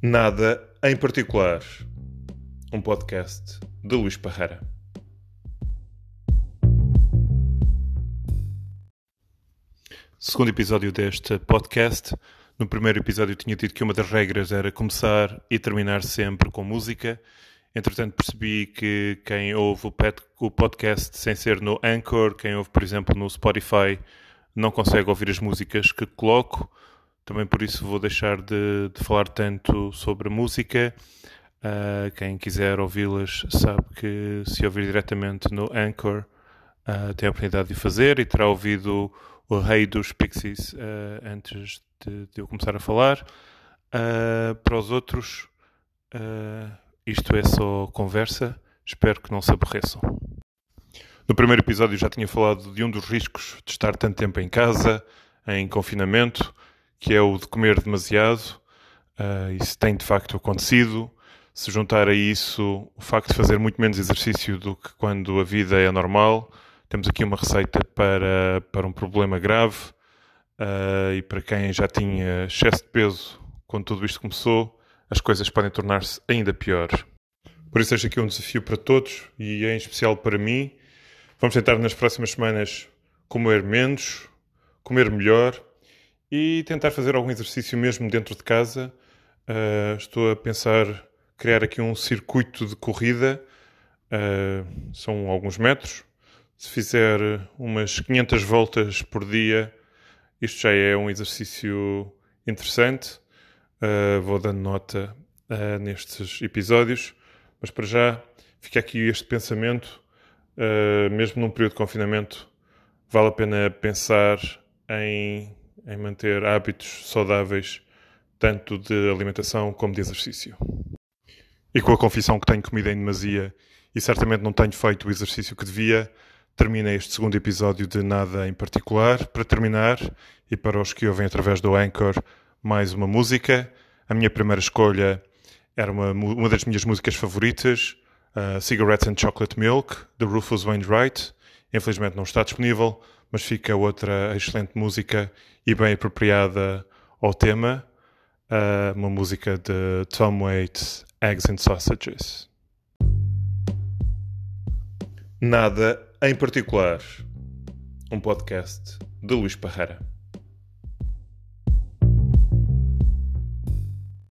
Nada em particular. Um podcast de Luís Parreira. Segundo episódio deste podcast. No primeiro episódio tinha dito que uma das regras era começar e terminar sempre com música. Entretanto percebi que quem ouve o podcast sem ser no Anchor, quem ouve por exemplo no Spotify, não consegue ouvir as músicas que coloco. Também por isso vou deixar de, de falar tanto sobre música. Uh, quem quiser ouvi-las sabe que se ouvir diretamente no Anchor uh, tem a oportunidade de fazer e terá ouvido o rei dos Pixies uh, antes de, de, eu começar a falar. para os outros, isto é só conversa. Espero que não se aborreçam. No primeiro episódio já tinha falado de um dos riscos de estar tanto tempo em casa, em confinamento que é o de comer demasiado. Uh, isso tem de facto acontecido. Se juntar a isso o facto de fazer muito menos exercício do que quando a vida é normal, temos aqui uma receita para, para um problema grave. Uh, e para quem já tinha excesso de peso quando tudo isto começou, as coisas podem tornar-se ainda pior. Por isso, este aqui é um desafio para todos e em especial para mim. Vamos tentar nas próximas semanas comer menos, comer melhor e tentar fazer algum exercício mesmo dentro de casa. Uh, estou a pensar criar aqui um circuito de corrida, uh, são alguns metros. Se fizer umas 500 voltas por dia, isto já é um exercício interessante. Uh, vou dando nota nestes episódios, mas para já fica aqui este pensamento. mesmo num período de confinamento, vale a pena pensar em em manter hábitos saudáveis, tanto de alimentação como de exercício. E com a confissão que tenho comida em demasia e certamente não tenho feito o exercício que devia, termina este segundo episódio de Nada em Particular. Para terminar, e para os que ouvem através do Anchor, mais uma música. A minha primeira escolha era uma, uma das minhas músicas favoritas, uh, Cigarettes and Chocolate Milk, de Rufus Wainwright. Infelizmente não está disponível, mas fica outra excelente música e bem apropriada ao tema, uh, uma música de Tom Waits, Eggs and Sausages. Nada em particular. Um podcast de Luís Parreira.